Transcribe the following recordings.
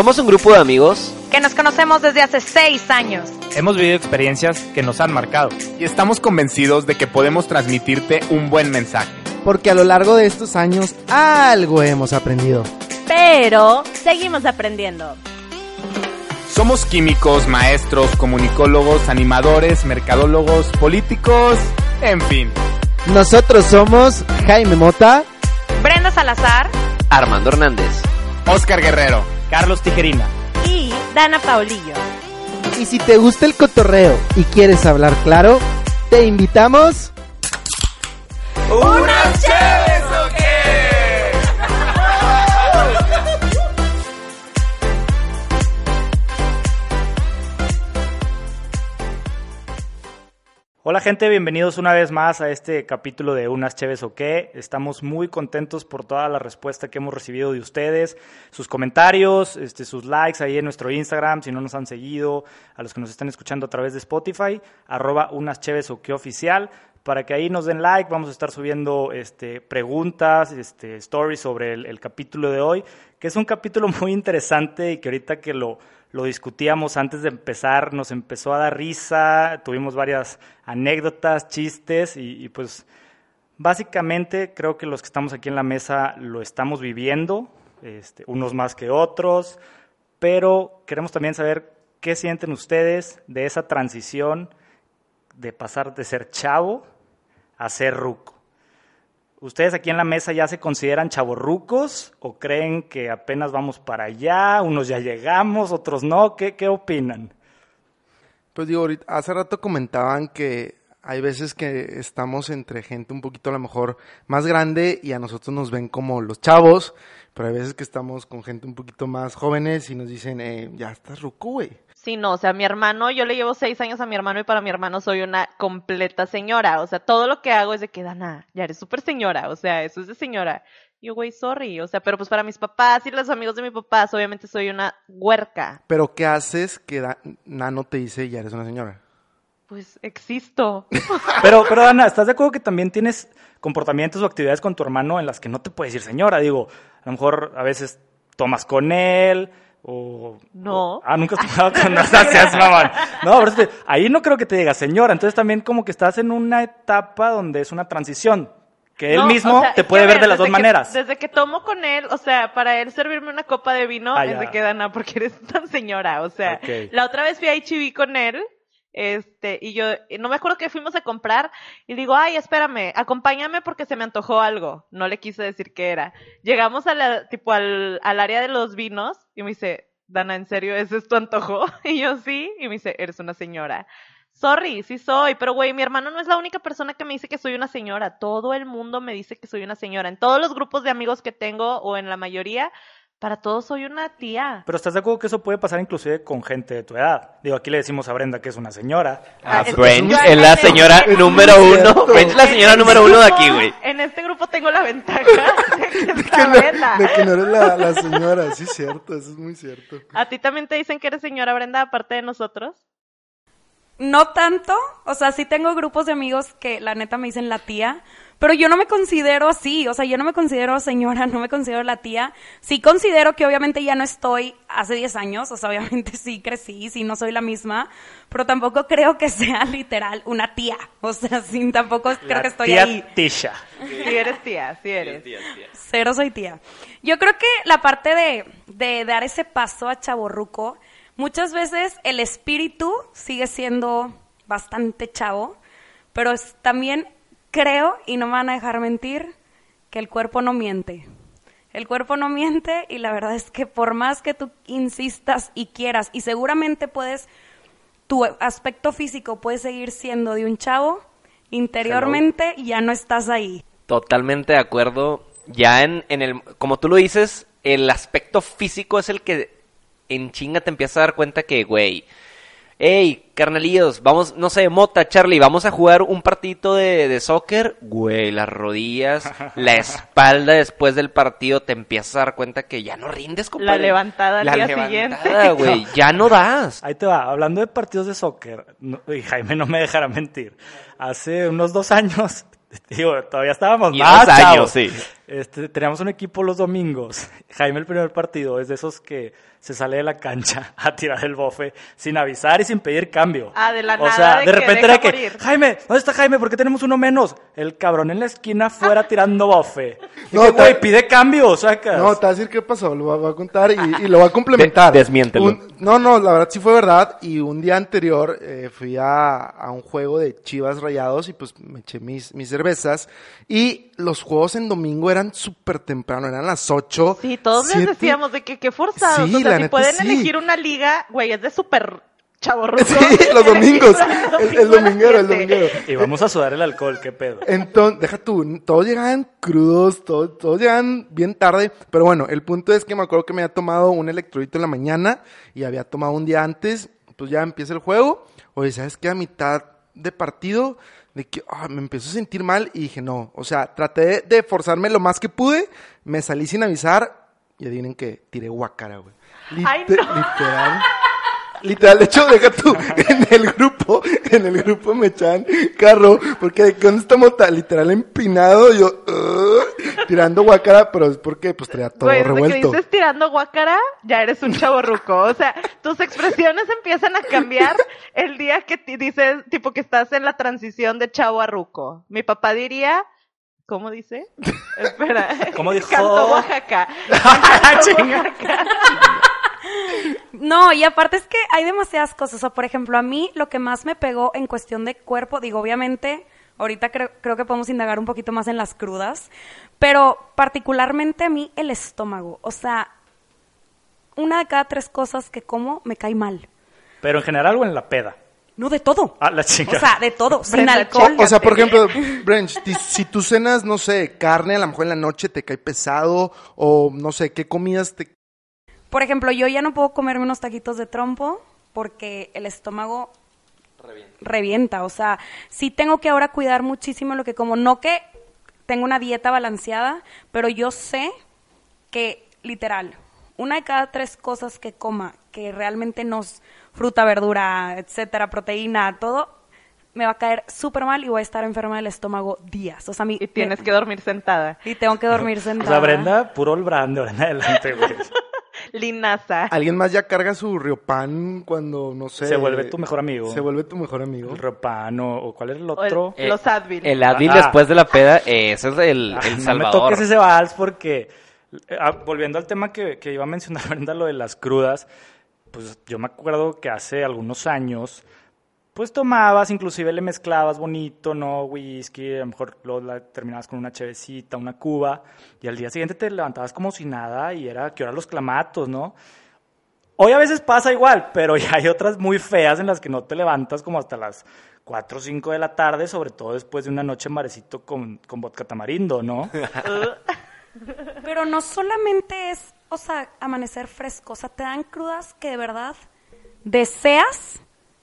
Somos un grupo de amigos que nos conocemos desde hace seis años. Hemos vivido experiencias que nos han marcado. Y estamos convencidos de que podemos transmitirte un buen mensaje. Porque a lo largo de estos años algo hemos aprendido. Pero seguimos aprendiendo. Somos químicos, maestros, comunicólogos, animadores, mercadólogos, políticos, en fin. Nosotros somos Jaime Mota, Brenda Salazar, Armando Hernández, Oscar Guerrero, Carlos Tijerina y Dana Paulillo. Y si te gusta el cotorreo y quieres hablar claro, te invitamos... ¡Unas Hola gente, bienvenidos una vez más a este capítulo de Unas Cheves o qué. Estamos muy contentos por toda la respuesta que hemos recibido de ustedes, sus comentarios, este, sus likes ahí en nuestro Instagram, si no nos han seguido, a los que nos están escuchando a través de Spotify, arroba Unas Cheves o qué oficial, para que ahí nos den like, vamos a estar subiendo este, preguntas, este, stories sobre el, el capítulo de hoy, que es un capítulo muy interesante y que ahorita que lo lo discutíamos antes de empezar, nos empezó a dar risa, tuvimos varias anécdotas, chistes y, pues básicamente creo que los que estamos aquí en la mesa lo estamos viviendo, este, unos más que otros, pero queremos también saber qué sienten ustedes de esa transición de pasar de ser chavo a ser ruco. ¿Ustedes aquí en la mesa ya se consideran chavorrucos o creen que apenas vamos para allá? Unos ya llegamos, otros no. ¿Qué, qué opinan? Pues digo, ahorita, hace rato comentaban que hay veces que estamos entre gente un poquito a lo mejor más grande y a nosotros nos ven como los chavos, pero hay veces que estamos con gente un poquito más jóvenes y nos dicen, eh, ya estás ruco, güey. Sí, no, o sea, mi hermano, yo le llevo seis años a mi hermano y para mi hermano soy una completa señora. O sea, todo lo que hago es de que, Dana, ya eres súper señora. O sea, eso es de señora. Yo, güey, sorry. O sea, pero pues para mis papás y los amigos de mis papás, obviamente soy una huerca. Pero ¿qué haces que da Nano te dice, ya eres una señora? Pues existo. Pero, pero Dana, ¿estás de acuerdo que también tienes comportamientos o actividades con tu hermano en las que no te puedes decir señora? Digo, a lo mejor a veces tomas con él, o, no. O, ah, nunca has tomado con seas mamón. No, pero es que ahí no creo que te diga señora. Entonces también como que estás en una etapa donde es una transición. Que él mismo o sea, te puede ver de las dos que, maneras. Desde que tomo con él, o sea, para él servirme una copa de vino, ah, es de que Dana, porque eres tan señora. O sea, okay. la otra vez fui a HB con él. Este, y yo, no me acuerdo que fuimos a comprar, y digo, ay, espérame, acompáñame porque se me antojó algo. No le quise decir qué era. Llegamos a la, tipo, al, al área de los vinos, y me dice, Dana, ¿en serio ese es tu antojo? Y yo sí, y me dice, eres una señora. Sorry, sí soy, pero güey, mi hermano no es la única persona que me dice que soy una señora. Todo el mundo me dice que soy una señora. En todos los grupos de amigos que tengo, o en la mayoría, para todos soy una tía. Pero ¿estás de acuerdo que eso puede pasar inclusive con gente de tu edad? Digo, aquí le decimos a Brenda que es una señora. Ah, French es la señora número uno. French es la señora número uno de aquí, güey. En este grupo tengo la ventaja de que, de que, no, de que no eres la, la señora. Sí, es cierto, eso es muy cierto. ¿A ti también te dicen que eres señora, Brenda, aparte de nosotros? No tanto, o sea, sí tengo grupos de amigos que la neta me dicen la tía, pero yo no me considero así, o sea, yo no me considero señora, no me considero la tía. Sí considero que obviamente ya no estoy hace 10 años, o sea, obviamente sí crecí, sí no soy la misma, pero tampoco creo que sea literal una tía, o sea, sí, tampoco la creo que estoy tía ahí. Tisha. Sí eres tía, sí eres. Cero soy tía. Yo creo que la parte de, de dar ese paso a chaborruco, muchas veces el espíritu sigue siendo bastante chavo, pero es, también creo, y no me van a dejar mentir, que el cuerpo no miente. El cuerpo no miente y la verdad es que por más que tú insistas y quieras, y seguramente puedes, tu aspecto físico puede seguir siendo de un chavo, interiormente Hello. ya no estás ahí. Totalmente de acuerdo. Ya en, en el, como tú lo dices, el aspecto físico es el que en chinga te empiezas a dar cuenta que, güey, hey, carnalillos, vamos, no sé, Mota, Charlie, vamos a jugar un partidito de, de soccer. Güey, las rodillas, la espalda después del partido, te empiezas a dar cuenta que ya no rindes, compadre. La levantada al la día levantada, siguiente. güey, ya no das. Ahí te va, hablando de partidos de soccer, no, y Jaime no me dejará mentir, hace unos dos años, digo, todavía estábamos Y más dos años, chavos. sí. Este, teníamos un equipo los domingos. Jaime el primer partido es de esos que se sale de la cancha a tirar el bofe sin avisar y sin pedir cambio. Ah, de la O nada, sea, de de, repente era que, morir. Jaime, ¿dónde está Jaime? ¿Por qué tenemos uno menos? El cabrón en la esquina afuera tirando bofe. Y No, que, güey, pide cambio, sacas. No, te voy a decir qué pasó, lo voy a contar y, y lo voy a complementar. De- desmiéntelo. Un- no, no, la verdad sí fue verdad. Y un día anterior eh, fui a, a un juego de Chivas Rayados y pues me eché mis, mis cervezas. Y los juegos en domingo eran súper temprano, eran las 8. Sí, todos les decíamos de que qué forzados. Sí, o sea, la si neta, pueden sí. elegir una liga, güey, es de súper chaborruco. Sí, los domingos. El, el dominguero, el dominguero. Y vamos a sudar el alcohol, qué pedo. Entonces, deja tú, todos llegaban crudos, todos, todos llegaban bien tarde, pero bueno, el punto es que me acuerdo que me había tomado un electrolito en la mañana y había tomado un día antes, pues ya empieza el juego, oye, ¿sabes qué? A mitad de partido, de que ah, me empiezo a sentir mal y dije, no, o sea, traté de forzarme lo más que pude, me salí sin avisar y adivinen que tiré guacara, güey. No. Literal. Literal, de hecho, deja tú, en el grupo, en el grupo me echaban carro, porque dónde estamos tan literal empinado, yo, "Ugh", tirando guacara, pero es porque pues traía todo Güey, desde que revuelto. dices tirando guacara, ya eres un chaborruco. O sea, tus expresiones empiezan a cambiar el día que dices, tipo, que estás en la transición de chavo a ruco. Mi papá diría, ¿cómo dice? Espera. ¿Cómo dijo? Canto Oaxaca. Chinga. No, y aparte es que hay demasiadas cosas. O sea, por ejemplo, a mí lo que más me pegó en cuestión de cuerpo, digo, obviamente, ahorita creo, creo que podemos indagar un poquito más en las crudas, pero particularmente a mí el estómago. O sea, una de cada tres cosas que como me cae mal. Pero en general o en la peda. No, de todo. Ah, la chica. O sea, de todo, sin alcohol. O sea, por ejemplo, Brench, si tú cenas, no sé, carne, a lo mejor en la noche te cae pesado, o no sé, ¿qué comidas te Por ejemplo, yo ya no puedo comerme unos taquitos de trompo porque el estómago revienta. O sea, sí tengo que ahora cuidar muchísimo lo que como. No que tengo una dieta balanceada, pero yo sé que, literal, una de cada tres cosas que coma, que realmente nos fruta, verdura, etcétera, proteína, todo, me va a caer súper mal y voy a estar enferma del estómago días. O sea, mi, Y tienes que dormir sentada. Y tengo que dormir O sentada. sea, Brenda, puro el brand de ahora en adelante, güey. Linaza. ¿Alguien más ya carga su riopan cuando, no sé... Se vuelve tu mejor amigo. Se vuelve tu mejor amigo. El Ropan o, o ¿cuál es el otro? los Advil. El Advil Ah. después de la peda, eh, ese es el, Ah, el no me salvador. toques ese vals porque, eh, ah, volviendo al tema que, que iba a mencionar Brenda, lo de las crudas, pues yo me acuerdo que hace algunos años, pues tomabas, inclusive le mezclabas bonito, ¿no? Whisky, a lo mejor la terminabas con una chevecita, una cuba, y al día siguiente te levantabas como si nada y era que eran los clamatos, ¿no? Hoy a veces pasa igual, pero ya hay otras muy feas en las que no te levantas como hasta las 4 o 5 de la tarde, sobre todo después de una noche en marecito con, con vodka tamarindo, ¿no? Pero no solamente es, o sea, amanecer fresco, o sea, te dan crudas que de verdad deseas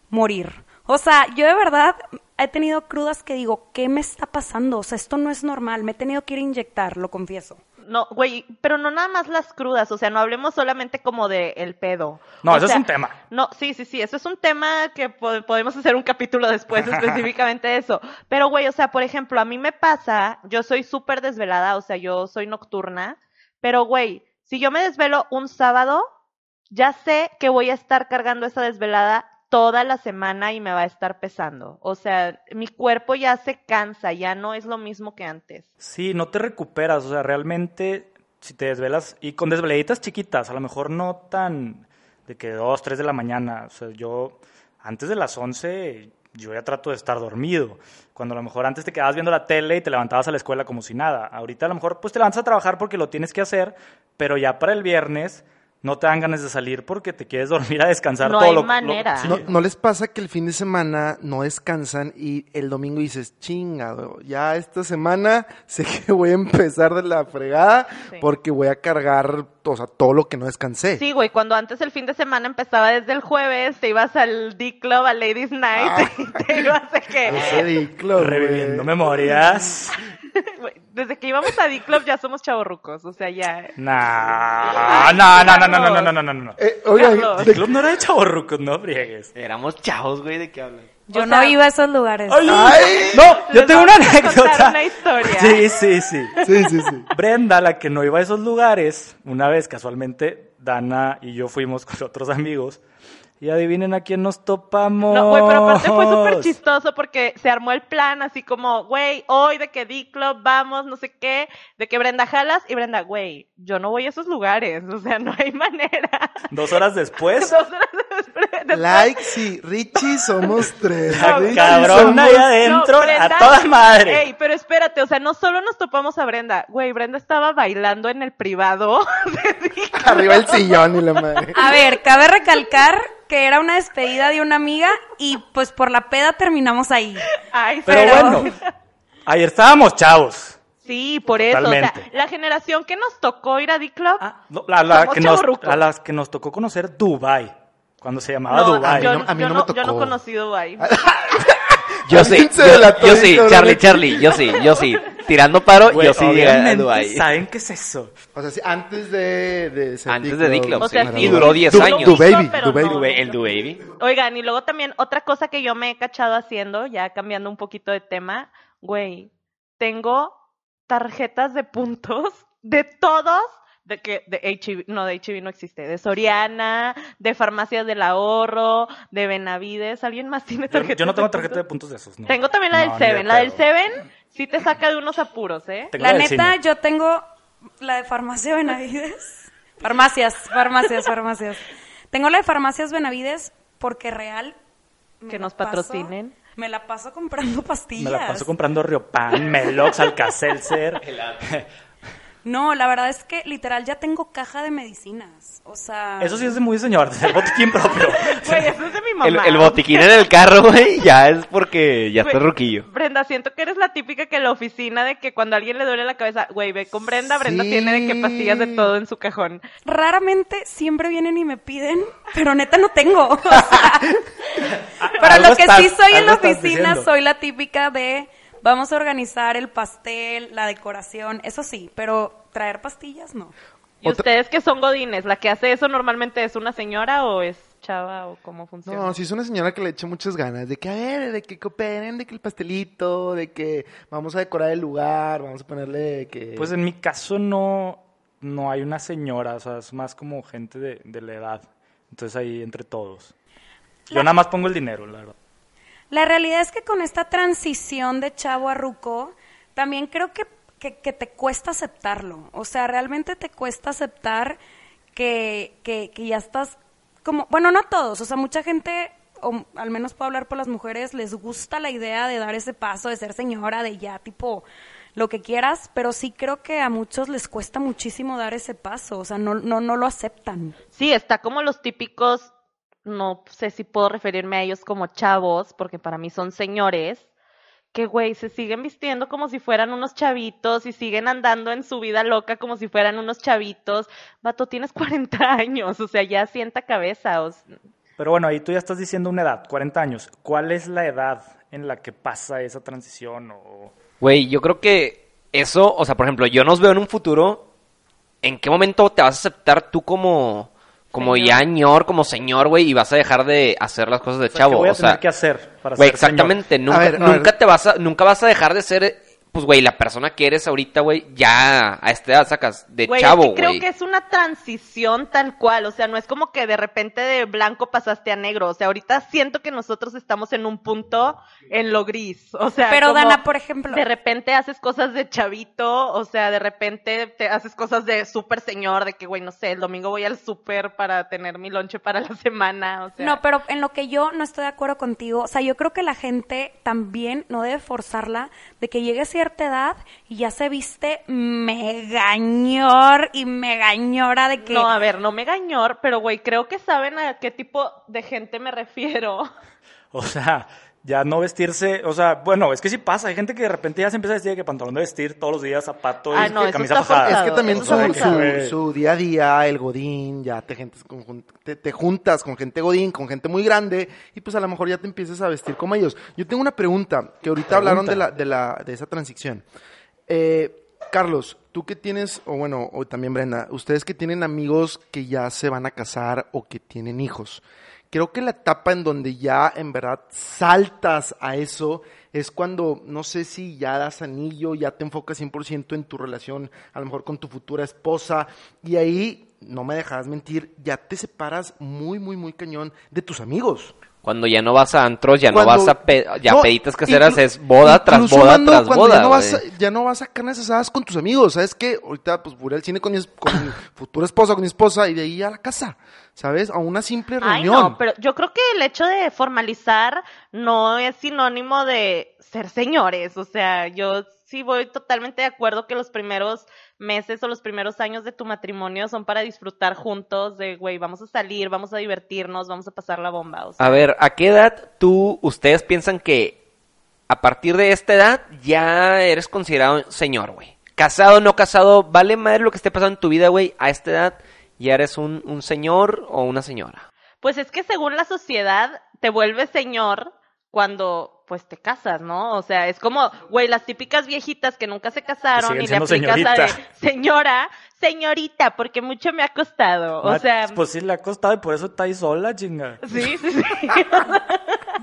morir. O sea, yo de verdad he tenido crudas que digo, ¿qué me está pasando? O sea, esto no es normal, me he tenido que ir a inyectar, lo confieso. No, güey, pero no nada más las crudas, o sea, no hablemos solamente como de el pedo. No, O eso es un tema. No, sí, sí, sí, eso es un tema que po- podemos hacer un capítulo después específicamente de eso. Pero, güey, o sea, por ejemplo, a mí me pasa, yo soy súper desvelada, o sea, yo soy nocturna, pero, güey, si yo me desvelo un sábado, ya sé que voy a estar cargando esa desvelada toda la semana y me va a estar pesando. O sea, mi cuerpo ya se cansa, ya no es lo mismo que antes. Sí, no te recuperas, o sea, realmente si te desvelas y con desveladitas chiquitas, a lo mejor no tan de que 2, 3 de la mañana, o sea, yo antes de las 11 yo ya trato de estar dormido. Cuando a lo mejor antes te quedabas viendo la tele y te levantabas a la escuela como si nada. Ahorita a lo mejor pues te levantas a trabajar porque lo tienes que hacer, pero ya para el viernes no te dan ganas de salir porque te quieres dormir a descansar No todo hay lo- lo- manera. sí. ¿No, ¿No les pasa que el fin de semana no descansan y el domingo dices, chingado, ya esta semana sé que voy a empezar de la fregada Sí. porque voy a cargar, o sea, todo lo que no descansé? Sí, güey, cuando antes el fin de semana empezaba desde el jueves, te ibas al D-Club, al Ladies Night, Ah. y te ibas de que... Ese güey. Reviviendo memorias. Desde que íbamos a D-Club ya somos chavorrucos, o sea, ya... Nah, no, no, no, no, no, no, no, no, no. Eh, oigan, Carlos. de- El club no era de chavorrucos, no friegues. Éramos chavos, güey, ¿de qué hablan? Yo O no sea- iba a esos lugares. Ay. No, yo Les tengo una anécdota. una historia. Sí, sí, sí. Sí, sí, sí. Brenda, la que no iba a esos lugares, una vez casualmente Dana y yo fuimos con otros amigos y adivinen a quién nos topamos. No, güey, pero aparte fue súper chistoso porque se armó el plan así como, güey, hoy de que D-Club vamos, no sé qué, de que Brenda jalas y Brenda, güey, yo no voy a esos lugares, o sea, no hay manera. Dos horas después, Dos horas después- después- Like, sí. Richie somos tres. la Richie cabrona somos- ahí adentro, No, Brenda- a toda madre. Ey, pero espérate, o sea, no solo nos topamos a Brenda, güey, Brenda estaba bailando en el privado. Arriba el sillón y la madre. A ver, cabe recalcar que era una despedida de una amiga y pues por la peda terminamos ahí. Ay, Pero pero- bueno, ayer estábamos chavos. Sí, por eso, o sea, Totalmente. la generación que nos tocó ir a D-Club, Ah, no, la- la Somos que nos- chavorrucos. a las que nos tocó conocer Dubai, cuando se llamaba no, Dubai. yo, A mí no- a mí yo no no, me yo no tocó. conocí Dubai. Yo sí, yo, delató yo ahí, sí. Charlie, Charlie, yo sí, yo sí. Tirando paro, yo sí llegué a obviamente Dubái. ¿Saben qué es eso? O sea, sí, antes de, Antes de D-Club, O sea, sí. Y duró 10 Du- años. Du Baby, Du Baby. no. El Du Baby. Oigan, y luego también otra cosa que yo me he cachado haciendo, ya cambiando un poquito de tema, güey, tengo tarjetas de puntos de todos, de que de HEB, no, de HEB no existe, de Soriana, de Farmacias del Ahorro, de Benavides, ¿alguien más tiene Yo, tarjetas yo no tengo tarjeta de puntos? de esos. no. Tengo también la No, del Seven, la del. Seven sí te saca de unos apuros, ¿eh? Tengo La neta, cine. yo tengo la de Farmacia Benavides. Farmacias, farmacias, farmacias. Tengo la de Farmacias Benavides porque real. Que nos paso- patrocinen. Me la paso comprando pastillas. Me la paso comprando Riopan, Melox, Alka-Seltzer. No, la verdad es que literal ya tengo caja de medicinas. O sea. Eso sí es de muy señor, de botiquín propio. Güey, eso es de mi mamá. El, el botiquín en el carro, güey, ya es porque ya está ruquillo. Brenda, siento que eres la típica que en la oficina de que cuando a alguien le duele la cabeza, güey, ve con Brenda, Brenda Sí. tiene de que pastillas de todo en su cajón. Raramente siempre vienen y me piden, pero neta no tengo. O sea, pero lo que estás- sí soy en la oficina soy la típica de vamos a organizar el pastel, la decoración, eso sí, pero traer pastillas no. ¿Y Otra- ustedes que son godines? ¿La que hace eso normalmente es una señora o es chava o cómo funciona? No, sí es una señora que le echa muchas ganas de que, a ver, de que cooperen, de que el pastelito, de que vamos a decorar el lugar, vamos a ponerle que... Pues en mi caso no, no hay una señora, o sea, es más como gente de, de la edad. Entonces ahí entre todos. Yo nada más pongo el dinero, la verdad. La realidad es que con esta transición de chavo a ruco, también creo que, que, que te cuesta aceptarlo. O sea, realmente te cuesta aceptar que, que, que ya estás como, bueno, no todos, o sea, mucha gente, o al menos puedo hablar por las mujeres, les gusta la idea de dar ese paso, de ser señora, de ya tipo lo que quieras, pero sí creo que a muchos les cuesta muchísimo dar ese paso, o sea, no, no, no lo aceptan. Sí, está como los típicos, no sé si puedo referirme a ellos como chavos, porque para mí son señores, que güey, se siguen vistiendo como si fueran unos chavitos y siguen andando en su vida loca como si fueran unos chavitos. Vato, tienes 40 años, o sea, ya sienta cabeza. o Pero bueno, ahí tú ya estás diciendo una edad, 40 años. ¿Cuál es la edad en la que pasa esa transición? O... Güey, yo creo que eso, o sea, por ejemplo, yo nos veo en un futuro, ¿en qué momento te vas a aceptar tú como, como Señor. ya ñor, como señor, güey, y vas a dejar de hacer las cosas de O sea, chavo? ¿qué voy a o tener sea, que hacer para güey, ser señor? exactamente, nunca, ver, a nunca ver. te vas a, nunca vas a dejar de ser, pues, güey, la persona que eres ahorita, güey, ya a esta edad sacas de Güey, chavo, es que creo güey. que es una transición tal cual, o sea, no es como que de repente de blanco pasaste a negro, o sea, ahorita siento que nosotros estamos en un punto en lo gris, o sea, Pero como Dana, por ejemplo, de repente haces cosas de chavito, o sea, de repente te haces cosas de súper señor, de que, güey, no sé, el domingo voy al súper para tener mi lonche para la semana, o sea. No, pero en lo que yo no estoy de acuerdo contigo, o sea, yo creo que la gente también no debe forzarla de que llegue a cierta edad y ya se viste megañor y megañora de que... No, a ver, no me gañor, pero güey, creo que saben a qué tipo de gente me refiero. O sea, ya no vestirse, o sea, bueno, es que sí pasa, hay gente que de repente ya se empieza a vestir de que pantalón de vestir todos los días, zapato y Ah, no, camisa fajada. Es que también su, su, día a día, el godín, ya te, gentes con jun- te, te juntas con gente godín, con gente muy grande, y pues a lo mejor ya te empiezas a vestir como ellos. Yo tengo una pregunta, que ahorita hablaron de, la, de, la, de esa transición. Eh, Carlos, tú que tienes, o bueno, o también Brenda, ustedes que tienen amigos que ya se van a casar o que tienen hijos, Creo que la etapa en donde ya en verdad saltas a eso es cuando, no sé si ya das anillo, ya te enfocas 100% en tu relación, a lo mejor con tu futura esposa, y ahí, no me dejarás mentir, ya te separas muy, muy, muy cañón de tus amigos. Cuando ya no vas a antros, ya Cuando- no vas a pe- ya No, peditas caseras, es boda tras boda mano, tras boda. Ya no, vas a, ya no vas a carnes asadas con tus amigos, ¿sabes qué? Ahorita pues voy al cine con mi, con mi futura esposa, con mi esposa, y de ahí a la casa, ¿sabes? A una simple Ay, reunión. no, pero yo creo que el hecho de formalizar no es sinónimo de ser señores. O sea, yo sí voy totalmente de acuerdo que los primeros meses o los primeros años de tu matrimonio son para disfrutar juntos de, güey, vamos a salir, vamos a divertirnos, vamos a pasar la bomba. O sea, A ver, ¿a qué edad tú, ustedes piensan que a partir de esta edad ya eres considerado señor, güey? Casado, no casado, vale madre lo que esté pasando en tu vida, güey. A esta edad ya eres un, un señor o una señora. Pues es que según la sociedad te vuelves señor cuando pues te casas, ¿no? O sea, es como, güey, las típicas viejitas que nunca se casaron y le aplicas la de señorita. señora, señorita, porque mucho me ha costado. O Max, sea, Pues sí, le ha costado y por eso está ahí sola, chinga. sí, sí, sí.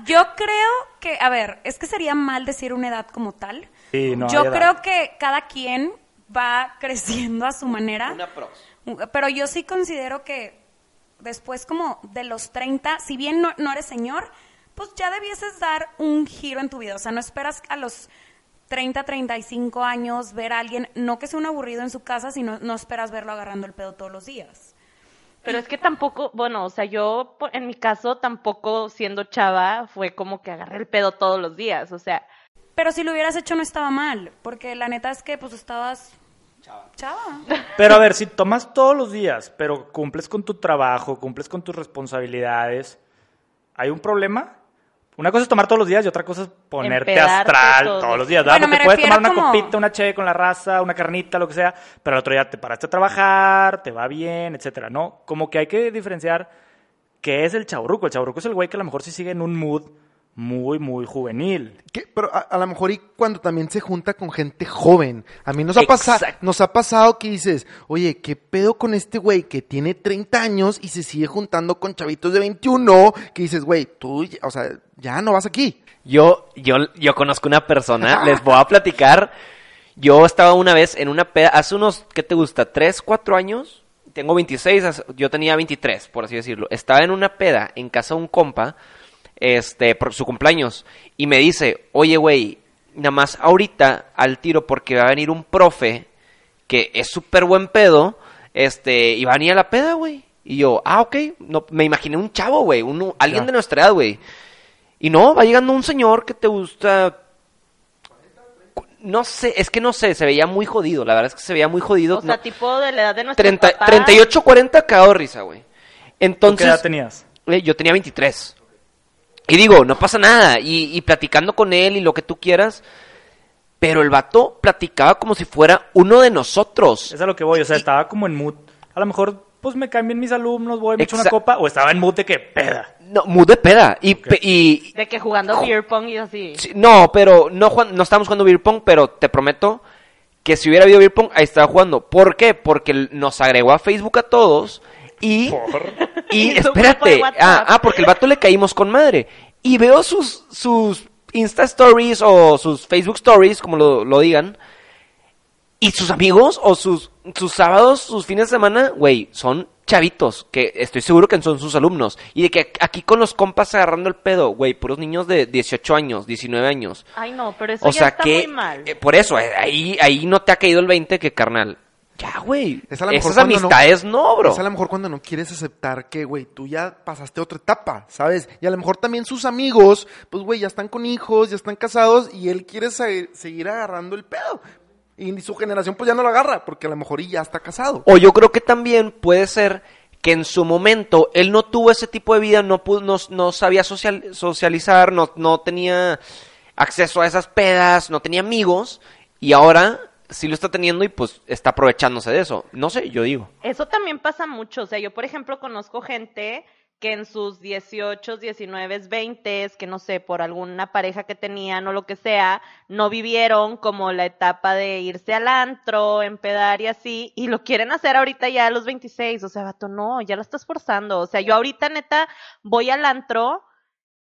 Yo creo que, a ver, es que sería mal decir una edad como tal. Sí, no hay Yo edad. creo que cada quien va creciendo a su manera. Pero yo sí considero que después como de los 30, si bien no, no eres señor, pues ya debieses dar un giro en tu vida. O sea, no esperas a los 30, 35 años ver a alguien, no que sea un aburrido en su casa, sino no esperas verlo agarrando el pedo todos los días. Pero es que tampoco, bueno, o sea, yo en mi caso tampoco siendo chava fue como que agarré el pedo todos los días, o sea, Pero si lo hubieras hecho no estaba mal, porque la neta es que pues estabas chava. Pero a ver, si tomas todos los días, pero cumples con tu trabajo, cumples con tus responsabilidades, ¿hay un problema? Una cosa es tomar todos los días y otra cosa es ponerte Empedarte astral todos. todos los días. ¿verdad? Bueno, Porque puedes tomar una como- copita, una cheve con la raza, una carnita, lo que sea, pero el otro día te paraste a trabajar, te va bien, etcétera, ¿no? Como que hay que diferenciar qué es el chaburruco. El chaburruco es el güey que a lo mejor sí sigue en un mood muy, muy juvenil. ¿Qué? Pero a, a lo mejor y cuando también se junta con gente joven. A mí nos ha, pasado nos ha pasado que dices, oye, ¿qué pedo con este güey que tiene 30 años y se sigue juntando con chavitos de 21? Que dices, güey, tú, o sea, ya no vas aquí. Yo, yo, yo conozco una persona, les voy a platicar. Yo estaba una vez en una peda, hace unos, ¿qué te gusta? ¿Tres, cuatro años? Tengo 26, hace- yo tenía 23, por así decirlo. Estaba en una peda en casa de un compa, este, por su cumpleaños, y me dice, oye, güey, nada más ahorita al tiro porque va a venir un profe que es súper buen pedo, este, y va a venir a la peda, güey. Y yo, ah, ok, no, me imaginé un chavo, güey, alguien Ya. de nuestra edad, güey. Y no, va llegando un señor que te gusta. No sé, es que no sé, se veía muy jodido. La verdad es que se veía muy jodido. o sea, no, tipo de la edad de nuestro 30 papá. 38, 40 cagado risa, güey. ¿Tú Entonces. ¿Qué edad tenías? eh, yo tenía 23. Y digo, no pasa nada. Y, y platicando con él y lo que tú quieras. Pero el vato platicaba como si fuera uno de nosotros. Es a lo que voy, o sea, estaba como en mood. A lo mejor, pues me cambian mis alumnos, voy, me echo una copa, o estaba en mood de que peda. No, muy de peda. Y, pe- y, De que jugando beer pong y así. Sí, no, pero no, juan- no estamos jugando beer pong, pero te prometo que si hubiera habido beer pong, ahí estaba jugando. ¿Por qué? Porque nos agregó a Facebook a todos y... Y espérate, ah, ah, porque el vato le caímos con madre. Y veo sus, sus Insta Stories o sus Facebook Stories, como lo, lo digan. Y sus amigos o sus, sus sábados, sus fines de semana, güey, son chavitos, que estoy seguro que son sus alumnos. Y de que aquí con los compas agarrando el pedo, güey, puros niños de 18 años, 19 años. Ay, no, pero eso O ya sea está que, muy mal. eh, por eso, eh, ahí, ahí no te ha caído el 20 que carnal. Ya, güey. Es a Esas no- amistades no, bro. Es a lo mejor cuando no quieres aceptar que, güey, tú ya pasaste otra etapa, ¿sabes? Y a lo mejor también sus amigos, pues, güey, ya están con hijos, ya están casados y él quiere se- seguir agarrando el pedo. Y su generación, pues, ya no lo agarra porque a lo mejor y ya está casado. O yo creo que también puede ser que en su momento él no tuvo ese tipo de vida, no, pudo, no, no sabía social- socializar, no, no tenía acceso a esas pedas, no tenía amigos, y ahora sí lo está teniendo y pues está aprovechándose de eso. No sé, yo digo. Eso también pasa mucho. O sea, yo, por ejemplo, conozco gente que en sus 18, 19, 20, que no sé, por alguna pareja que tenían o lo que sea, no vivieron como la etapa de irse al antro, empedar y así, y lo quieren hacer ahorita ya a los 26, o sea, vato, no, ya lo estás forzando, o sea, yo ahorita neta voy al antro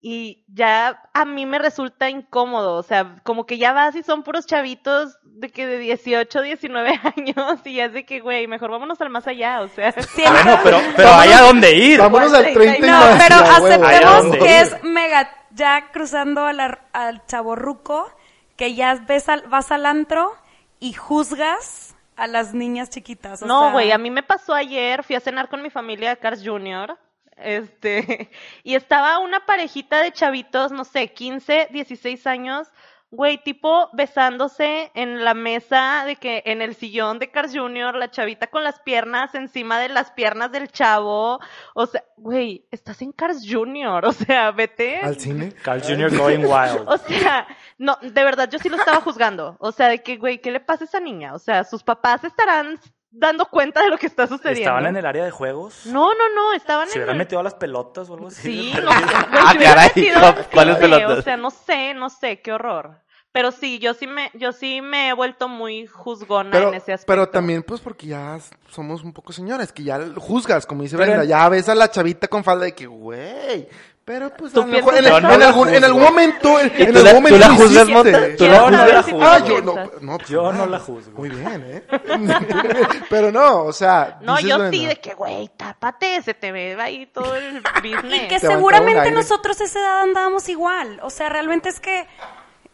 y ya a mí me resulta incómodo, o sea, como que ya vas y son puros chavitos de que de 18, 19 años y ya es de que, güey, mejor vámonos al más allá, o sea. Bueno, pero, pero hay a dónde ir. Vámonos al 30 y No, más. pero aceptemos que es mega, ya cruzando la- al chaborruco, que ya ves al- vas al antro y juzgas a las niñas chiquitas. o No, sea, güey, a mí me pasó ayer, fui a cenar con mi familia de Cars Jr., este, y estaba una parejita de chavitos, no sé, 15, 16 años, güey, tipo besándose en la mesa de que en el sillón de Cars Jr., la chavita con las piernas encima de las piernas del chavo, o sea, güey, estás en Cars Jr., o sea, vete. Al cine. Carl Jr. going wild. O sea, no, de verdad, yo sí lo estaba juzgando. O sea, de que, güey, ¿qué le pasa a esa niña? O sea, sus papás estarán dando cuenta de lo que está sucediendo. ¿Estaban en el área de juegos? No, no, no, estaban ¿Se en hubieran el... metido a las pelotas o algo así? Sí, no, Ah, caray, metido- ¿cuál- cuáles sí, pelotas? O sea, no sé, no sé, qué horror. Pero sí, yo sí me, yo sí me he vuelto muy juzgona Pero, en ese aspecto. pero también, pues, porque ya somos un poco señores, que ya juzgas, como dice Pero- Brenda, ya ves a la chavita con falda de que, güey, pero pues, ¿Tú a lo mejor en, en? No algún, la en algún momento, en, en tú algún la- momento tú la juzgas. Monta? ¿Tú la juzgas? Ah, yo no, no, pues, Yo no no. la juzgo. Muy bien, ¿eh? pero no, o sea. No, yo sí, de que, güey, tápate, se te ve ahí todo el business. Y que seguramente nosotros a esa edad andábamos igual. O sea, realmente es que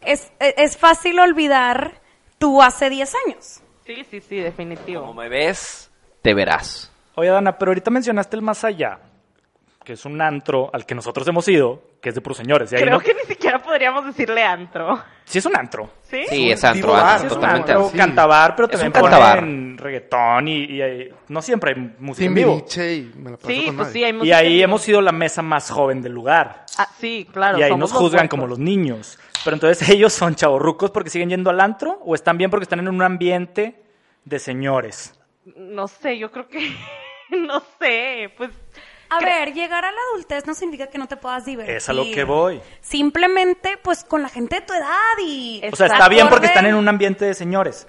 es, es fácil olvidar tú hace 10 años. Sí, sí, sí, definitivo. Como me ves, te verás. Oye, Dana, pero ahorita mencionaste el más allá, que es un antro al que nosotros hemos ido, que es de puros señores. y ahí Creo no- que ni siquiera podríamos decirle antro. Sí es un antro. ¿Sí? Sí, es un antro, vivo bar, antro, Sí es un totalmente antro, sí. cantabar, pero Es también un cantabar. ponen reggaetón y, y hay- no siempre hay música en vivo. Y me la paso Sí, con pues sí, hay Y música ahí en vivo. hemos sido la mesa más joven del lugar. Ah, sí, claro. y ahí somos nos juzgan como los niños. Pero entonces ellos son chavorrucos porque siguen yendo al antro o están bien porque están en un ambiente de señores. No sé, yo creo que... no sé, pues... A ver, llegar a la adultez no significa que no te puedas divertir. Es a lo que voy. Simplemente, pues, con la gente de tu edad y... O sea, está bien porque están en un ambiente de señores.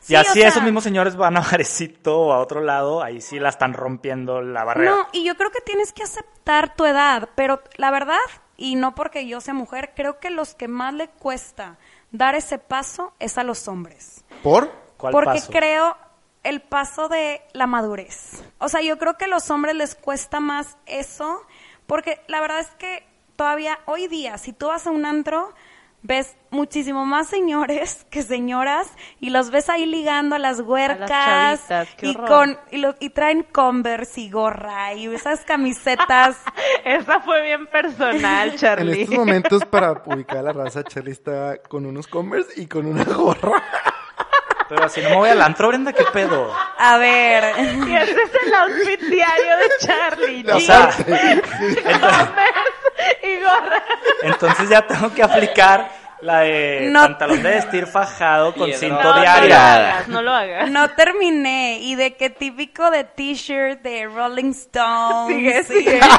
Sí, y así o sea- esos mismos señores van a Barecito o a otro lado, ahí sí la están rompiendo la barrera. No, y yo creo que tienes que aceptar tu edad, pero la verdad, y no porque yo sea mujer, creo que los que más le cuesta dar ese paso es a los hombres. ¿Por? ¿Cuál porque paso? creo el paso de la madurez. O sea, yo creo que a los hombres les cuesta más eso, porque la verdad es que todavía hoy día, si tú vas a un antro, ves muchísimo más señores que señoras y los ves ahí ligando a las huercas chavitas, qué y con y, lo- y traen Converse y gorra y esas camisetas. Esa fue bien personal, En Charlie. estos momentos, para ubicar a la raza, Charlie está con unos Converse y con una gorra. Pero si no me voy al antro, Brenda, ¿qué pedo? A ver, Y ese es el outfit diario de Charlie. O sea, Converse y gorra. entonces ya tengo que aplicar la de No. pantalón de vestir fajado con Piedra. cinto No, no lo diario. hagas, no lo hagas. no terminé y de qué típico de t-shirt de Rolling Stones. Sigue, sigue.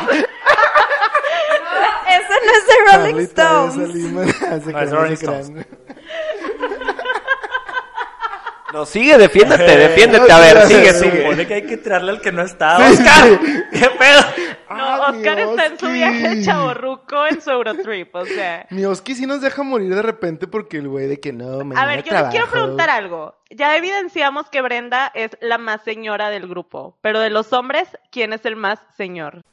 Eso no es de Rolling Stones. No, es Rolling. Stones. No, sigue, defiéndete, defiéndete. A ver, sigue, Se sigue. supone que hay que tirarle al que no está. Sí, ¡Oscar! sí. ¿Qué pedo? No, Ah, Oscar está en su viaje de chaborruco en su Eurotrip, o sea. Mi Oski sí nos deja morir de repente porque el güey de que no, A mañana ver, yo les quiero trabajo. preguntar algo. Ya evidenciamos que Brenda es la más señora del grupo, pero de los hombres, ¿quién es el más señor?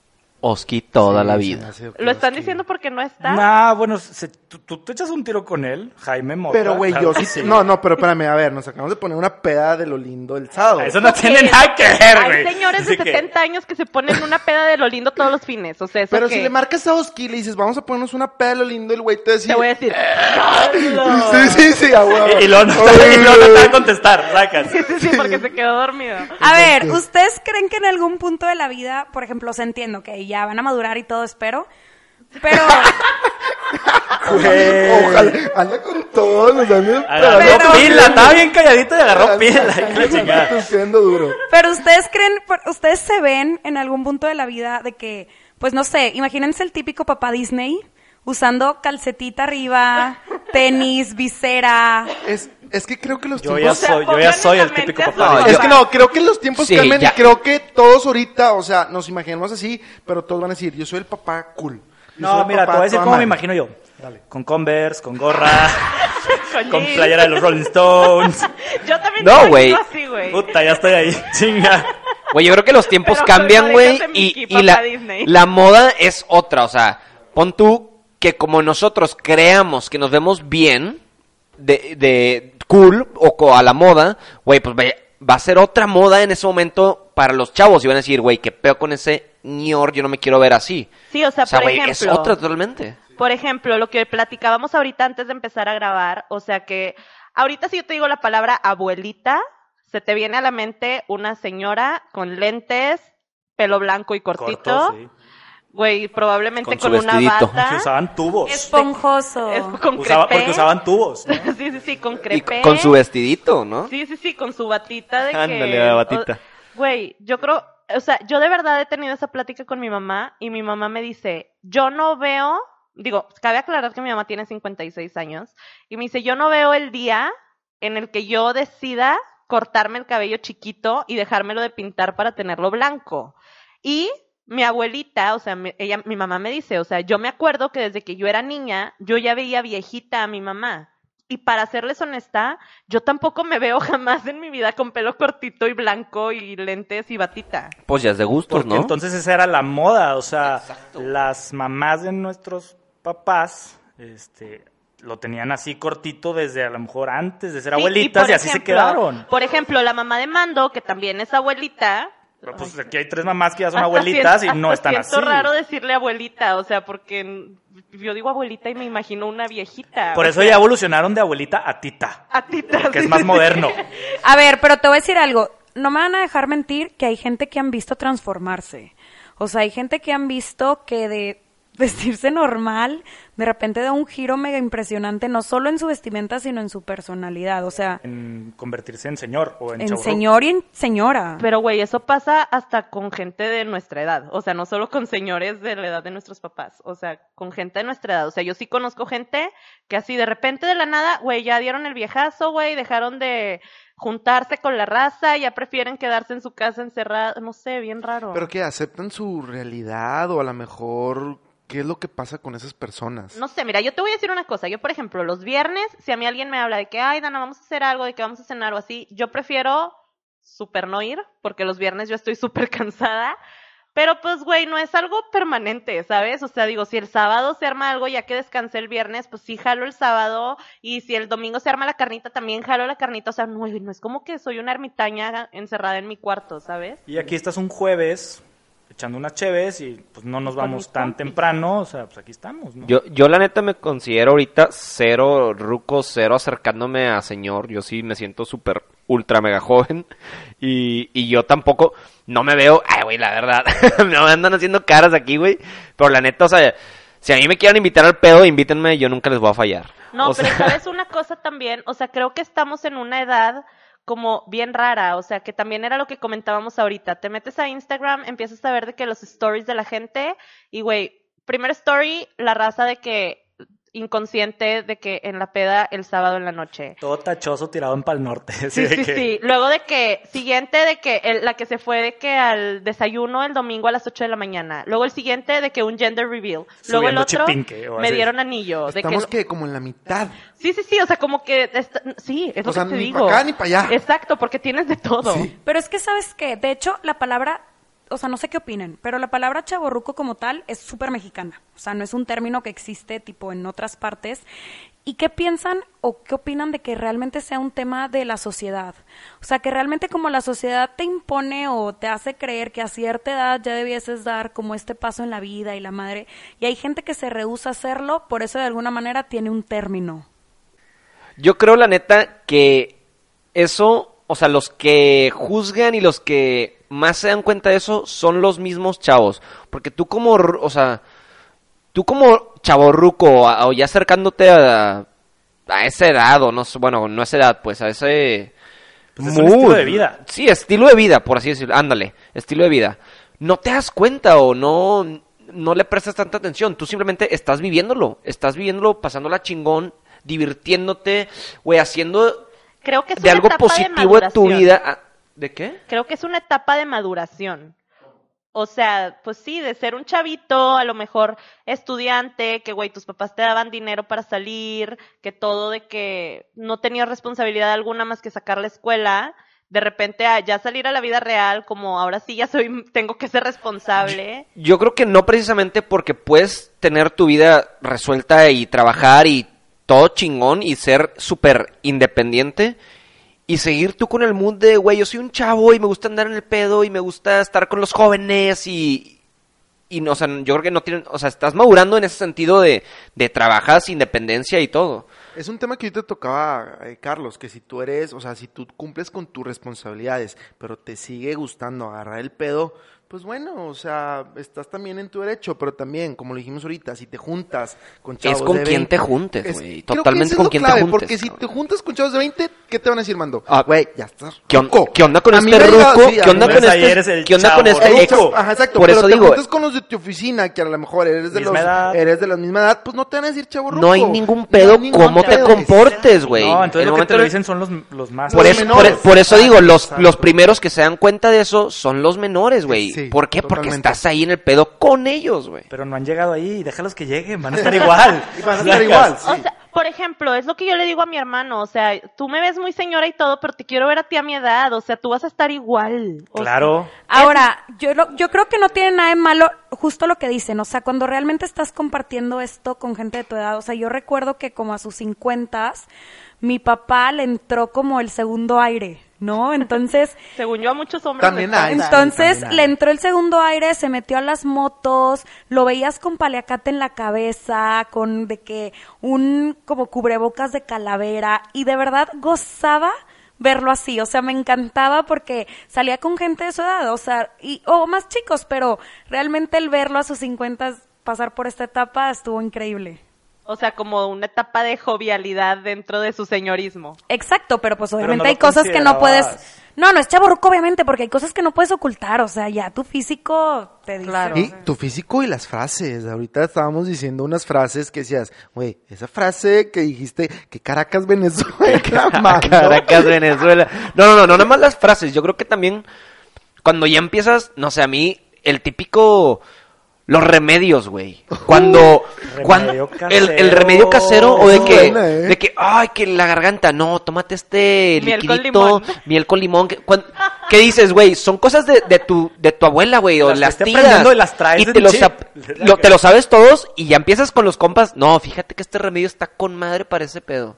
Oski toda Sí, la vida. ¿Lo están diciendo porque no está? Nah, bueno, se- tú, tú te echas un tiro con él, Jaime Mota. Pero, güey, yo que sí. No, no, pero espérame, a ver, nos acabamos de poner una peda de lo lindo el sábado. Eso no tiene nada que ver, güey. Hay señores de Así que- 70 años que se ponen una peda de lo lindo todos los fines, o sea, eso Pero si le marcas a Oski y le dices, vamos a ponernos una peda de lo lindo, el güey te decir. te voy a decir, Sí, sí, sí. Y, y luego no te, Oye, y luego no te va a contestar, sacas. sí, sí, sí, porque se quedó dormido. A ver, ¿ustedes creen que en algún punto de la vida, por ejemplo, se entiendo que ya van a madurar y todo, espero? Pero, Güey. Ojalá, anda con todos los años. Agarró Pero- pila, estaba bien calladito y agarró pila. tusiendo duro. pero ustedes creen, ustedes se ven en algún punto de la vida de que, pues no sé, imagínense el típico papá Disney usando calcetita arriba, tenis, visera. Es, es que creo que los Yo tiempos... ya soy, yo ya soy el típico papá. Es que no, creo que los tiempos Sí, cambian ya. y creo que todos ahorita, o sea, nos imaginamos así, pero todos van a decir, yo soy el papá cool. Yo No, mira, te voy a decir cómo me imagino yo. Con Converse, con gorra, con playera de los Rolling Stones. Yo también No, güey. imagino así, güey. Puta, ya estoy ahí. Chinga. Güey, yo creo que los tiempos Pero cambian, güey, y, Mickey, y papá la, Disney. la moda es otra. O sea, pon tú que como nosotros creamos que nos vemos bien, de, de cool o a la moda, güey, pues vaya- va a ser otra moda en ese momento para los chavos. Y van a decir, güey, qué peo con ese ñor, yo no me quiero ver así. Sí, o sea, O sea, por güey, ejemplo. es otra totalmente. Por ejemplo, lo que platicábamos ahorita antes de empezar a grabar, o sea que ahorita si yo te digo la palabra abuelita, se te viene a la mente una señora con lentes, pelo blanco y cortito, Corto, sí. Güey, probablemente Con con, una bata, usaban tubos. Esponjoso. es con Usaba- crepé. porque usaban tubos. ¿no? sí, sí, sí, con Y crepé. con su vestidito, ¿no? Sí, sí, sí, con su batita de que... Ándale, la batita. Güey, yo creo, o sea, yo de verdad he tenido esa plática con mi mamá y mi mamá me dice, yo no veo, digo, cabe aclarar que mi mamá tiene 56 años y me dice, yo no veo el día en el que yo decida cortarme el cabello chiquito y dejármelo de pintar para tenerlo blanco. Y mi abuelita, o sea, mi, ella, mi mamá me dice, o sea, yo me acuerdo que desde que yo era niña, yo ya veía viejita a mi mamá. Y para serles honesta, yo tampoco me veo jamás en mi vida con pelo cortito y blanco y lentes y batita. Pues ya es de gustos, Porque ¿no? entonces esa era la moda, o sea, las mamás de nuestros papás, este, lo tenían así cortito desde a lo mejor antes de ser Sí, abuelitas y, así se quedaron. Por ejemplo, la mamá de Mando, que también es abuelita. Pero, Pues aquí hay tres mamás que ya son abuelitas siento- y no están siento así. raro decirle abuelita, o sea, porque yo digo abuelita y me imagino una viejita. Por eso sea, ya evolucionaron de abuelita a tita, a tita, que sí, es más sí, moderno. A ver, pero te voy a decir algo. No me van a dejar mentir que hay gente que han visto transformarse. O sea, hay gente que han visto que de vestirse normal, de repente da un giro mega impresionante, no solo en su vestimenta, sino en su personalidad. O sea, En convertirse en señor o en, en señor y en señora. Pero, güey, eso pasa hasta con gente de nuestra edad. O sea, no solo con señores de la edad de nuestros papás. O sea, con gente de nuestra edad. O sea, yo sí conozco gente que así de repente de la nada, güey, ya dieron el viejazo, güey, dejaron de juntarse con la raza, ya prefieren quedarse en su casa encerrada. No sé, bien raro. Pero que aceptan su realidad o a lo mejor qué es lo que pasa con esas personas. No sé, mira, yo te voy a decir una cosa. Yo, por ejemplo, los viernes, si a mí alguien me habla de que, ay, Dana, vamos a hacer algo, de que vamos a cenar o así, yo prefiero súper no ir, porque los viernes yo estoy súper cansada. Pero pues, güey, no es algo permanente, ¿sabes? O sea, digo, si el sábado se arma algo, ya que descansé el viernes, pues sí jalo el sábado. Y si el domingo se arma la carnita, también jalo la carnita. O sea, no, no es como que soy una ermitaña encerrada en mi cuarto, ¿sabes? Y aquí estás un jueves echando unas cheves y pues no nos vamos tan compis. temprano, o sea, pues aquí estamos, ¿no? Yo, yo la neta me considero ahorita cero ruco, cero acercándome a señor. Yo sí me siento súper ultra mega joven. Y, y yo tampoco, no me veo, ay güey, la verdad, me andan haciendo caras aquí, güey. Pero la neta, o sea, si a mí me quieren invitar al pedo, invítenme, yo nunca les voy a fallar. No, O pero sea, sabes una cosa también, o sea, creo que estamos en una edad como bien rara, o sea, que también era lo que comentábamos ahorita. Te metes a Instagram, empiezas a ver de que los stories de la gente y güey, primer story, la raza de que inconsciente de que en la peda el sábado en la noche. Todo tachoso tirado en Pal Norte. Sí, sí, que- sí. Luego de que, siguiente de que el- la que se fue de que al desayuno el domingo a las 8 de la mañana. Luego el siguiente de que un gender reveal. Luego el otro chipinque o me dieron anillo. De Estamos que, que como en la mitad. Sí, sí, sí, o sea, como que, esta- sí, es lo sea, que te ni digo. pa' acá ni pa' allá. Exacto, porque tienes de todo. Sí. Pero es que, ¿sabes qué? De hecho, la palabra, o sea, no sé qué opinen, pero la palabra chaborruco como tal es súper mexicana. O sea, no es un término que existe tipo en otras partes. ¿Y qué piensan o qué opinan de que realmente sea un tema de la sociedad? O sea, que realmente como la sociedad te impone o te hace creer que a cierta edad ya debieses dar como este paso en la vida y la madre, y hay gente que se rehúsa a hacerlo, por eso de alguna manera tiene un término. Yo creo, la neta, que eso, o sea, los que juzgan y los que más se dan cuenta de eso son los mismos chavos. Porque tú como, o sea, tú como chavorruco o, o ya acercándote a, a esa edad, o no sé, bueno, no a esa edad, pues a ese... Pues es un estilo de vida. Sí, estilo de vida, por así decirlo. Ándale, estilo de vida. No te das cuenta o no... no le prestas tanta atención. Tú simplemente estás viviéndolo. Estás viviéndolo, pasándola chingón, divirtiéndote, güey, haciendo Creo que es de algo positivo de en tu vida. ¿De qué? Creo que es una etapa de maduración. O sea, pues sí, de ser un chavito, a lo mejor estudiante, que güey, tus papás te daban dinero para salir, que todo de que no tenías responsabilidad alguna más que sacar la escuela, de repente a ya salir a la vida real, como ahora sí ya soy, tengo que ser responsable. Yo creo que no precisamente porque puedes tener tu vida resuelta y trabajar y todo chingón y ser súper independiente y seguir tú con el mood de, güey, yo soy un chavo y me gusta andar en el pedo y me gusta estar con los jóvenes y... Y, no, o sea, yo creo que no tienen... O sea, estás madurando en ese sentido de, de trabajas, independencia y todo. Es un tema que yo te tocaba, eh, Carlos, que si tú eres, o sea, si tú cumples con tus responsabilidades, pero te sigue gustando agarrar el pedo, pues bueno, o sea, estás también en tu derecho, pero también, como lo dijimos ahorita, si te juntas con chavos con de quién 20, te juntes, es- güey. creo que Totalmente es con lo quién te clave, juntes, Porque si te juntas con chavos de 20, ¿qué te van a decir, Mando? Ah, güey, ya estás ¿Qué, on- ruco. qué onda con A este ruco? sí, ¿Qué onda con Pues este? es el ¿Qué onda con este ex? Ajá, exacto. Por pero eso te digo, juntas con los de tu oficina, que a lo mejor eres de los, edad. eres de la misma edad, pues no te van a decir chavo ruco. no hay ningún No pedo hay ningún cómo te comportes, güey. No, entonces lo que te lo dicen son los, los más... Por eso, digo, los primeros que se dan cuenta de eso son los menores, güey. Sí, ¿Por qué? Porque estás ahí en el pedo con ellos, güey. Pero no han llegado ahí, déjalos que lleguen, van a estar igual. Y van a estar igual, O sea, por ejemplo, es lo que yo le digo a mi hermano, o sea, tú me ves muy señora y todo, pero te quiero ver a ti a mi edad, o sea, tú vas a estar igual. O Claro. Ahora, yo, lo- yo creo que no tiene nada de malo justo lo que dicen, o sea, cuando realmente estás compartiendo esto con gente de tu edad, o sea, yo recuerdo que como a sus 50 mi papá le entró como el segundo aire, ¿no? Entonces, Según yo, a muchos hombres También hay, entonces también hay. le entró el segundo aire, se metió a las motos, lo veías con paliacate en la cabeza, con de que un como cubrebocas de calavera y de verdad gozaba verlo así, o sea, me encantaba porque salía con gente de su edad, o sea, y o más chicos, pero realmente el verlo a sus 50 pasar por esta etapa estuvo increíble. O sea, como una etapa de jovialidad dentro de su señorismo. Exacto, pero pues obviamente no hay cosas que no puedes. No, no es chaborruco, obviamente, porque hay cosas que no puedes ocultar. O sea, ya tu físico te dice. Claro. Y tu físico y las frases. Ahorita estábamos diciendo unas frases que decías, güey, esa frase que dijiste, que Caracas, Venezuela, mano. Caracas, Venezuela. No, no, no, no, nada más las frases. Yo creo que también cuando ya empiezas, no sé, a mí, el típico. Los remedios, güey. Cuando, Remedio cuando el, el remedio casero o de que, buena, ¿eh? de que, ay, que la garganta, no, tómate este Miel con liquidito, limón. miel con limón. que- cuan- ¿Qué dices, güey? Son cosas de, de tu, de tu abuela, güey, o Las tías. las traes y te lo, chip. sap- lo- te lo sabes todos y ya empiezas con los compas. No, fíjate que este remedio está con madre para ese pedo.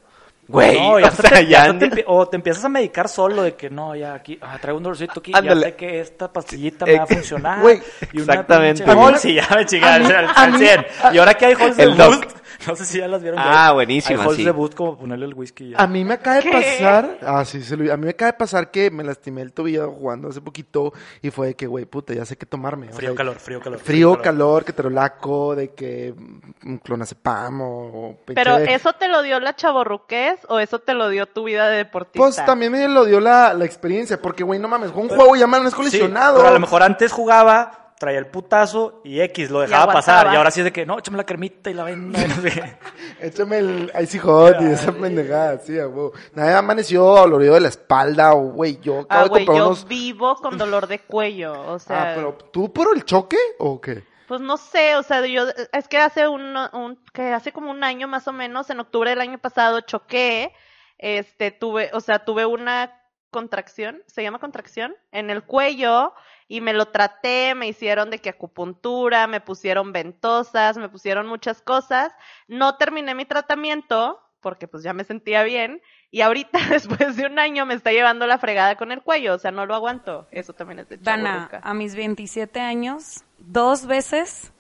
Güey, No, y o sea, te- ya te o te empiezas a medicar solo de que no, ya aquí, ah, traigo un dolorcito aquí, Ándale. ya sé que esta pastillita me va a funcionar. güey, y una exactamente, y ya me mí- al, a al mí- 100. Y ahora que hay Halls de. Boost, no sé si ya las vieron. Ah, güey. buenísimas, Hay Halls sí. de Boost como ponerle el whisky ya. A mí me acaba de ¿Qué? pasar, ah, sí, se lo- a mí me acaba de pasar que me lastimé el tobillo jugando hace poquito y fue de que, güey, puta, ya sé qué tomarme. O Frío, sea, calor, frío, calor. Frío, calor, que terolaco, de que mm, clonazepam o, Pero ¿eso te lo dio la chaborruquez o eso te lo dio tu vida de deportista? Pues también me lo dio la, la experiencia, porque, güey, no mames, un juego y ya me han Sí, lesionado. pero a lo mejor antes jugaba, traía el putazo y X lo dejaba pasar. Y ahora sí es de que, no, échame la cremita y la venda. Échame el Icy Hot y esa pendejada, sí, a huevo. Nadie amaneció dolorido de la espalda o, güey, yo acabo Ah, de güey, comprar yo unos... vivo con dolor de cuello, o sea... Ah, pero ¿tú por el choque o qué? Pues no sé, o sea, yo es que hace un, un que hace como un año más o menos, en octubre del año pasado choqué, este tuve, o sea, tuve una contracción, se llama contracción, en el cuello y me lo traté, me hicieron de que acupuntura, me pusieron ventosas, me pusieron muchas cosas. No terminé mi tratamiento porque pues ya me sentía bien y ahorita después de un año me está llevando la fregada con el cuello, o sea, no lo aguanto. Eso también es de Dana, a mis 27 años, dos veces,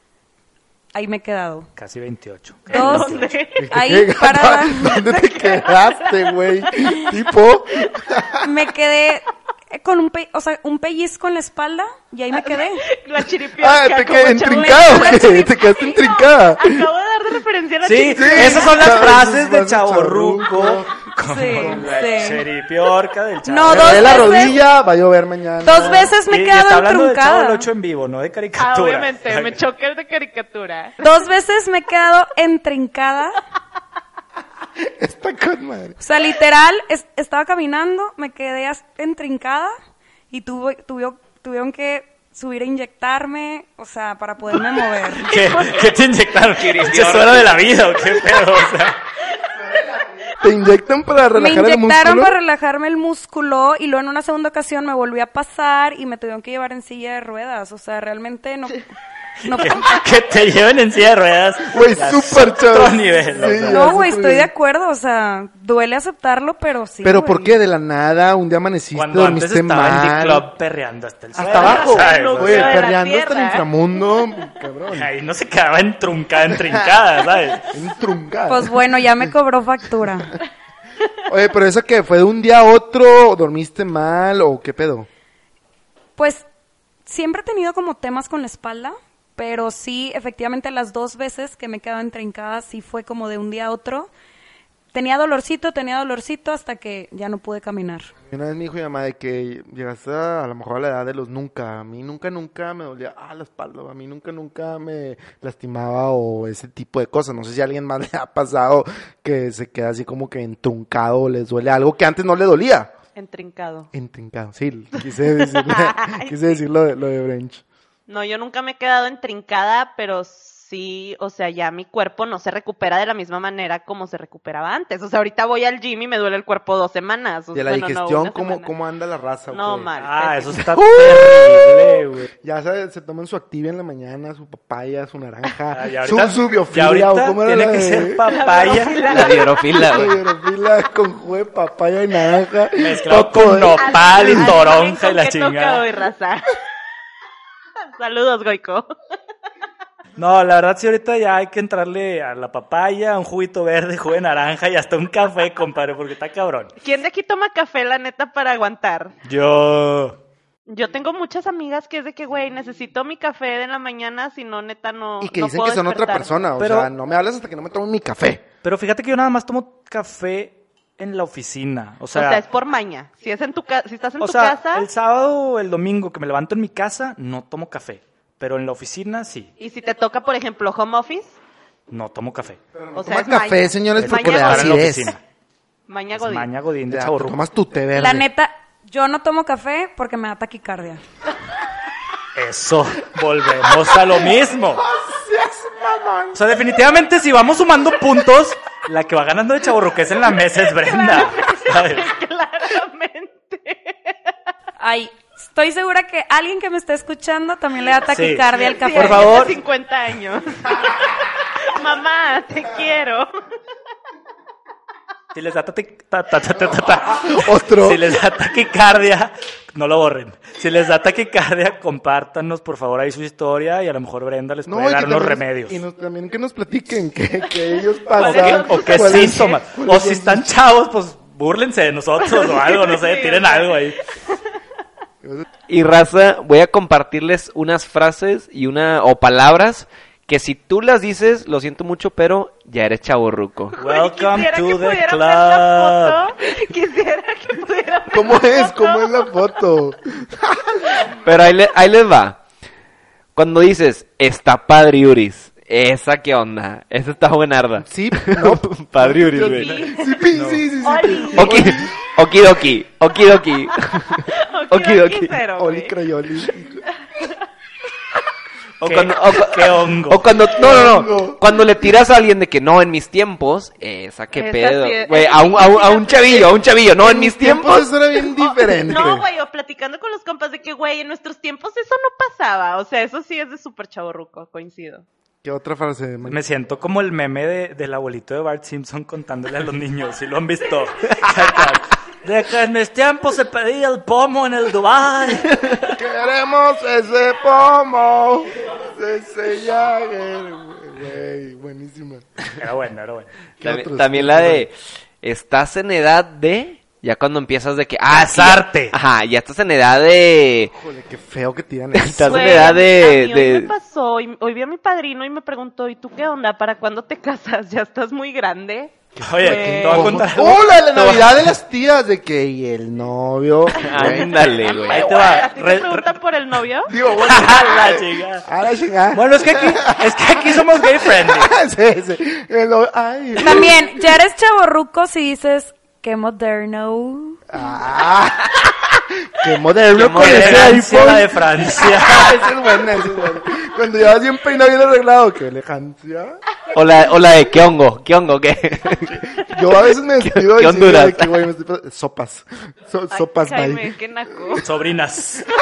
ahí me he quedado. Casi 28. Dos, ¿Dónde? ahí ¿Qué? parada. ¿Dónde te quedaste, güey? tipo, me quedé con un, pe- o sea, un pellizco en la espalda y ahí me quedé. La chiripiorca. ah, te quedé La güey, te quedaste intrincada. Acabo de dar de referencia a la Sí, chiripiorca. esas son las frases de chaborruco. Como Sí, la sí. cheripiorca del chavo. No, Me dos duele la veces- rodilla, va a llover mañana. Dos veces me he y quedado está hablando del chavo entruncada. del 8 en vivo, no de Ah, caricatura. obviamente, me choca el de caricatura. Dos veces me he quedado entrincada. Está con madre. O sea, literal, es- estaba caminando, me quedé as- entrincada y tuve, tuvieron, tuvieron que subir a inyectarme, o sea, para poderme mover. ¿Qué, ¿Qué te inyectaron? ¿Qué de la vida o qué pedo? O sea, Te inyectan para Me relajar el inyectaron músculo. para relajarme el músculo y luego en una segunda ocasión me volví a pasar y me tuvieron que llevar en silla de ruedas. O sea, realmente no... no que, que te lleven en silla de ruedas. Güey, súper Sí, No, güey, estoy de acuerdo, o sea, duele aceptarlo, pero sí. Pero güey. ¿por qué? De la nada, un día amaneciste, Cuando antes dormiste estaba en mal. D-Club perreando hasta el Hasta abajo. Güey, perreando hasta el tierra. inframundo. Cabrón. Ahí no se quedaba entruncada, entrincada, ¿sabes? Entruncada. Pues bueno, ya me cobró factura. Oye, pero eso que fue de un día a otro, dormiste mal o qué pedo? Pues siempre he tenido como temas con la espalda, pero sí, efectivamente las dos veces que me he quedado entrincada sí fue como de un día a otro. Tenía dolorcito, tenía dolorcito hasta que ya no pude caminar. Una vez me dijo mi mamá de que llegaste a, a lo mejor a la edad de los nunca. A mí nunca, nunca me dolía ah, la espalda. A mí nunca, nunca me lastimaba o ese tipo de cosas. No sé si a alguien más le ha pasado que se queda así como que entruncado o les duele algo que antes no le dolía. Entrincado. Entrincado, sí, quise decir, quise decir lo de, lo de Brench. No, yo nunca me he quedado entrincada, pero sí, o sea, ya mi cuerpo no se recupera de la misma manera como se recuperaba antes. O sea, ahorita voy al gym y me duele el cuerpo dos semanas. O De la bueno, no, digestión, ¿cómo. ¿cómo anda la raza? No, mal. Ah, eso está terrible, güey. Ya se, se toman su activia en la mañana, su papaya, su naranja, Ah, su, ahorita- su y biofilia, o cómo era tiene la que de- ser papaya La güey. hidrofila con jugo de papaya y naranja. mezclado con nopal y toronja y la chingada. hoy, raza. Saludos, Goico. No, la verdad sí ahorita ya hay que entrarle a la papaya, a un juguito verde, jugo de naranja y hasta un café, compadre, porque está cabrón. ¿Quién de aquí toma café, la neta, para aguantar? Yo... Yo tengo muchas amigas que es de que, güey, necesito mi café de la mañana, si no, neta, no. Y que no dicen puedo que son otra despertar. persona. O Pero- sea, no me hablas hasta que no me tomen mi café. Pero fíjate que yo nada más tomo café en la oficina. O O sea, sea, es por maña. Si es en tu si estás en o tu sea, casa el sábado o el domingo que me levanto en mi casa, no tomo café. Pero en la oficina sí, y si te toca, por ejemplo, home office, no tomo café. o sea, Toma es café, maña. señores, Es porque maña le da para en la oficina. Maña Es Godín. maña godín de Ya, tomas tu té verde. La neta, yo no tomo café porque me da taquicardia. Eso, volvemos a lo mismo. O sea, definitivamente si vamos sumando puntos, la que va ganando de chaborruques en la mesa es Brenda. ¿sabes? Claramente. Ay, estoy segura que alguien que me está escuchando también le da taquicardia al Sí, café. Por favor. 50 años. Mamá, te quiero. Si les da tati- ta- ta- ta- ta- ta- ta- Otro. Si les da taquicardia, no lo borren. Si les da taquicardia, compártanos por favor ahí su historia y a lo mejor Brenda les puede que dar unos remedios. Y nos- también que nos platiquen que, que ellos pasan. O qué síntomas. O si están chavos, pues búrlense de nosotros o algo, no sé, tiren algo ahí. Y raza, voy a compartirles unas frases y una o palabras que si tú las dices, lo siento mucho, pero ya eres chaborruco. Welcome Quisiera to que the club. la foto. Quisiera que pudieran ver ¿Cómo la es? foto. ¿Cómo es la foto? Pero ahí, le- ahí les va. Cuando dices, está padre Uris, esa qué onda, esa está buenarda. Sí, no. Padre Uris, güey. Sí, sí, sí, sí, sí. Oli. Oki, okidoki, okidoki. Okidoki Okidoki. Oli. Crayoli. O ¿Qué- cuando, o qué hongo? O cuando, no, no, no. Cuando le tiras a alguien de que no, en mis tiempos, esa qué Esa pedo. sí es- Güey, a un, a un, a un chavillo, a un chavillo, no, en mis tiempos. Eso era bien diferente. No, güey, o platicando con los compas de que, güey, en nuestros tiempos eso no pasaba. O sea, eso sí es de súper chaborruco, coincido. ¿Qué otra frase? man? Me siento como el meme de, del abuelito de Bart Simpson contándole a los niños, si lo han visto. De que en mis tiempos se pedía el pomo en el Dubai. Queremos ese pomo. Ese Jagger. Güey, buenísima. Era bueno, era bueno. ¿Qué También, la de, estás en edad de, ya cuando empiezas de que, ah, ya- Casarte. ajá, ya estás en edad de, Híjole, qué feo que tiran eso. Estás en edad de- a mí hoy de- me pasó, y hoy vi a mi padrino y me preguntó, ¿y tú qué onda? ¿Para cuándo te casas? ¿Ya estás muy grande? Oye, te voy a contar algo. ¡Oh, la de la Navidad de las tías! De que, y el novio. Ándale, güey. Ahí te va. ¿A ti Re- te preguntan por el novio? Digo, bueno, la chingada. a la chingada. Bueno, es que aquí, es que aquí somos gay friendly. sí, sí. El novio- ay. También, ya eres chaborruco si dices que moderno. Ah, qué moderno Qué con ese iPhone. la de Francia. esa es buena, esa es buena. Cuando llevas bien peinado, bien arreglado, qué elegancia. Hola, hola de qué hongo, qué hongo, qué. Yo a veces me despido qué Honduras? de que, güey, me estoy pas- sopas. So- Ay, sopas, Jaime, bye. qué naco. Sobrinas.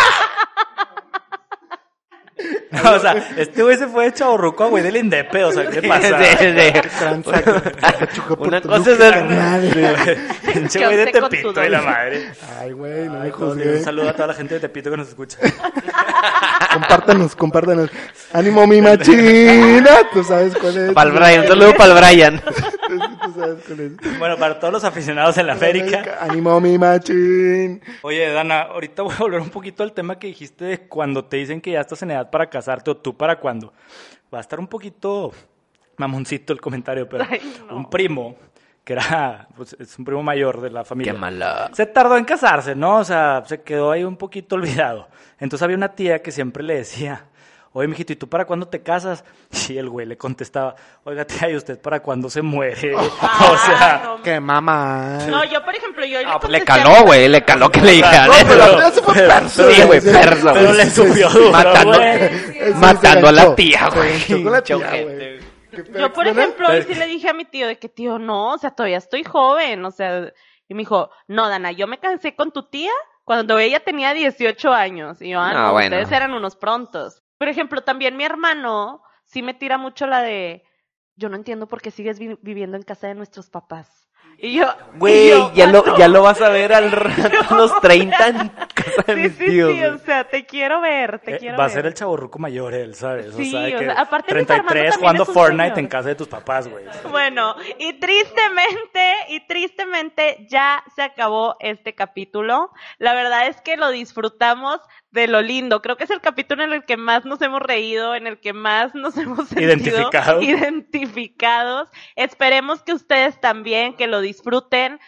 No, o sea, este güey se fue de chaborruco a güey del Indepe, o sea, ¿qué pasa? Sí, sí. Una cosa es el-. Pinche güey de Tepito y la madre. Ay, güey, no me juzgué. un saludo a toda la gente de Tepito que nos escucha. Compártanos, compártanos. Ánimo, mi machina. Tú sabes cuál es. Pa'l Brian, un saludo pa'l Brian. Tú sabes cuál es. Bueno, para todos los aficionados en la América. Ánimo, mi machín. Oye, Dana, ahorita voy a volver un poquito al tema que dijiste de cuando te dicen que ya estás en edad para casarte o tú para cuándo. Va a estar un poquito mamoncito el comentario, pero Ay, no. un primo, que era, pues es un primo mayor de la familia. Qué mala. Se tardó en casarse, ¿no? O sea, se quedó ahí un poquito olvidado. Entonces había una tía que siempre le decía, oye, mijito, ¿y tú para cuándo te casas? Y el güey le contestaba, oiga, tía, ¿y usted para cuándo se muere? o sea, no, Qué mamá. no, yo por ejemplo, yo Ah, pues le contesté- caló, güey, le caló que le dijeran No, pero eso. fue perso. Sí, güey, perso, pero le subió duro, Matando, güey. A la tía, güey. la tía, güey. ojete. ¿Qué pedo, Yo, por ejemplo, hoy sí le dije a mi tío de que, tío, no, o sea, todavía estoy joven, o sea, y me dijo, no, Dana, yo me casé con tu tía cuando ella tenía 18 años. Y yo, ah, No, no, bueno. ustedes eran unos prontos. Por ejemplo, también mi hermano sí me tira mucho la de, yo no entiendo por qué sigues vi- viviendo en casa de nuestros papás. Y yo, y Güey, yo, ya lo, ya lo vas a ver al rato, a los 30 en casa de Sí, mis sí, tíos. sí, o sea, te quiero ver, te Eh, quiero va a ser el chaborruco mayor él, ¿sabes? Sí, o sea, de o que sea, aparte Luis Armando 33 también jugando Fortnite señor. en casa de tus papás, güey. Bueno, y tristemente, y tristemente ya se acabó este capítulo. La verdad es que lo disfrutamos de lo lindo. Creo que es el capítulo en el que más nos hemos reído, en el que más nos hemos sentido Identificados. identificados. Esperemos que ustedes también, que lo disfruten.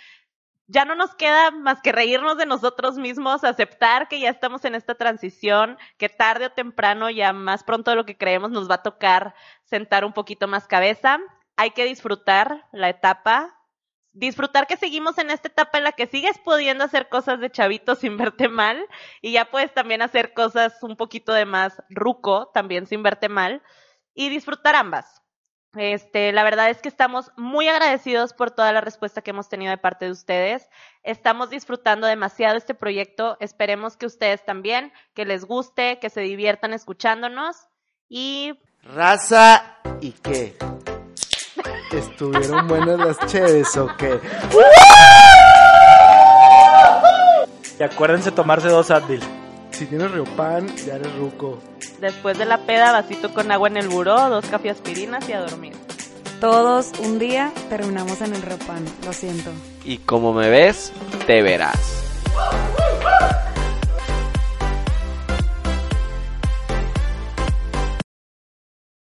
Ya no nos queda más que reírnos de nosotros mismos, aceptar que ya estamos en esta transición, que tarde o temprano, ya más pronto de lo que creemos, nos va a tocar sentar un poquito más cabeza. Hay que disfrutar la etapa, disfrutar que seguimos en esta etapa en la que sigues pudiendo hacer cosas de chavito sin verte mal y ya puedes también hacer cosas un poquito de más ruco también sin verte mal y disfrutar ambas. Este, la verdad es que estamos muy agradecidos por toda la respuesta que hemos tenido de parte de ustedes. Estamos disfrutando demasiado este proyecto. Esperemos que ustedes también, que les guste, que se diviertan escuchándonos y Raza y qué. ¿Estuvieron buenas las cheves o qué? Y acuérdense tomarse dos Advil si tienes riopan, ya eres ruco. Después de la peda, vasito con agua en el buró, dos café aspirinas y a dormir. Todos un día terminamos en el riopan, lo siento. Y como me ves, te verás.